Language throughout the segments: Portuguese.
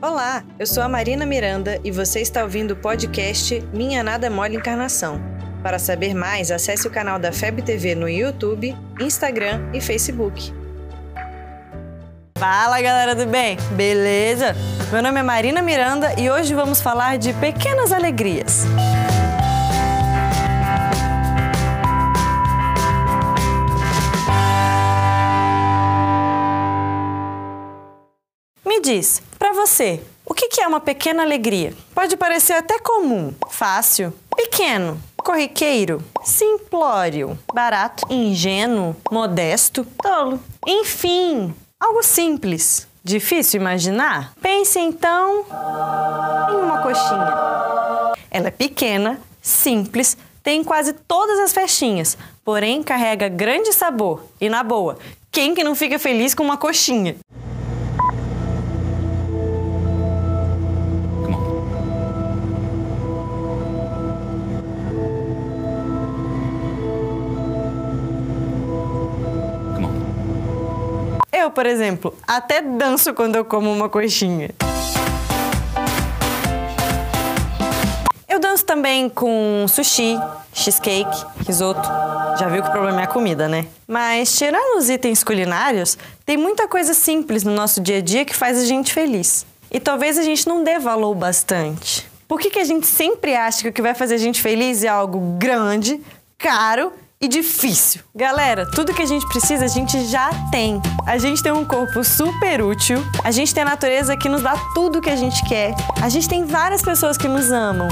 Olá, eu sou a Marina Miranda e você está ouvindo o podcast Minha Nada Mole Encarnação. Para saber mais, acesse o canal da FEB TV no YouTube, Instagram e Facebook. Fala galera do bem, beleza? Meu nome é Marina Miranda e hoje vamos falar de pequenas alegrias. Me diz, para você, o que é uma pequena alegria? Pode parecer até comum, fácil, pequeno, corriqueiro, simplório, barato, ingênuo, modesto, tolo. Enfim, algo simples. Difícil imaginar? Pense então em uma coxinha. Ela é pequena, simples, tem quase todas as festinhas, porém carrega grande sabor. E na boa, quem que não fica feliz com uma coxinha? Eu, por exemplo, até danço quando eu como uma coxinha. Eu danço também com sushi, cheesecake, risoto. Já viu que o problema é a comida, né? Mas, tirando os itens culinários, tem muita coisa simples no nosso dia a dia que faz a gente feliz. E talvez a gente não dê valor bastante. Por que, que a gente sempre acha que o que vai fazer a gente feliz é algo grande, caro e difícil. Galera, tudo que a gente precisa a gente já tem. A gente tem um corpo super útil, a gente tem a natureza que nos dá tudo que a gente quer, a gente tem várias pessoas que nos amam.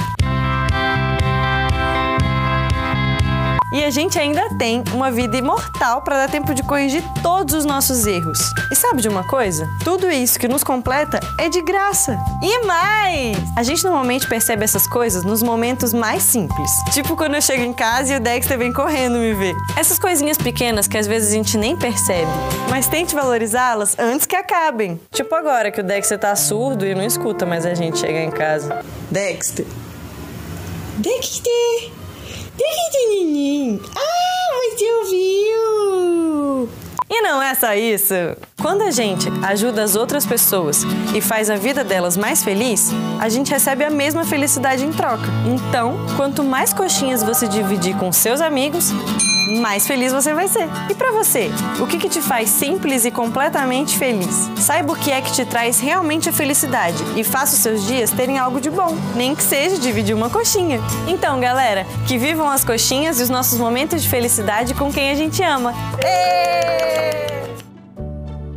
E a gente ainda tem uma vida imortal para dar tempo de corrigir todos os nossos erros. E sabe de uma coisa? Tudo isso que nos completa é de graça. E mais! A gente normalmente percebe essas coisas nos momentos mais simples. Tipo quando eu chego em casa e o Dexter vem correndo me ver. Essas coisinhas pequenas que às vezes a gente nem percebe. Mas tente valorizá-las antes que acabem. Tipo agora que o Dexter tá surdo e não escuta mais a gente chegar em casa. Dexter. Dexter! Pequenininho. Ah, você ouviu? E não é só isso. Quando a gente ajuda as outras pessoas e faz a vida delas mais feliz, a gente recebe a mesma felicidade em troca. Então, quanto mais coxinhas você dividir com seus amigos, mais feliz você vai ser. E para você, o que, que te faz simples e completamente feliz? Saiba o que é que te traz realmente a felicidade e faça os seus dias terem algo de bom, nem que seja dividir uma coxinha. Então, galera, que vivam as coxinhas e os nossos momentos de felicidade com quem a gente ama.